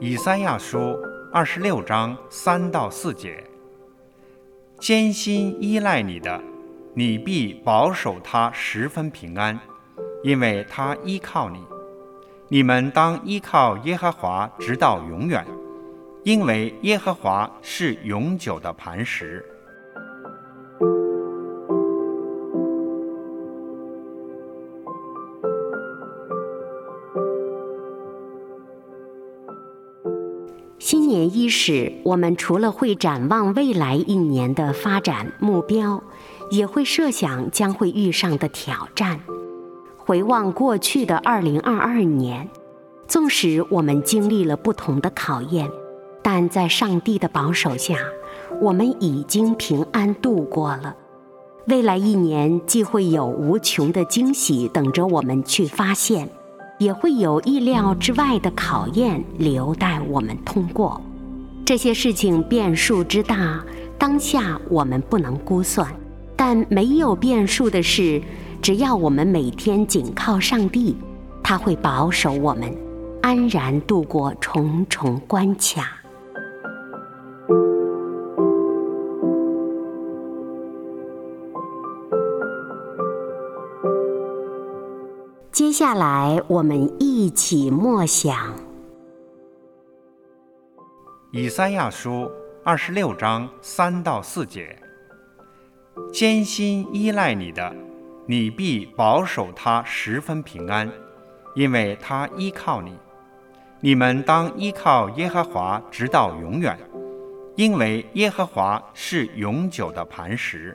以三亚书二十六章三到四节：艰辛依赖你的，你必保守他十分平安，因为他依靠你。你们当依靠耶和华直到永远，因为耶和华是永久的磐石。新年伊始，我们除了会展望未来一年的发展目标，也会设想将会遇上的挑战。回望过去的二零二二年，纵使我们经历了不同的考验，但在上帝的保守下，我们已经平安度过了。未来一年既会有无穷的惊喜等着我们去发现。也会有意料之外的考验留待我们通过。这些事情变数之大，当下我们不能估算。但没有变数的是，只要我们每天紧靠上帝，他会保守我们，安然度过重重关卡。接下来，我们一起默想《以赛亚书》二十六章三到四节：艰辛依赖你的，你必保守他十分平安，因为他依靠你。你们当依靠耶和华直到永远，因为耶和华是永久的磐石。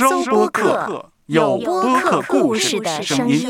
收播客，有播客故事的声音。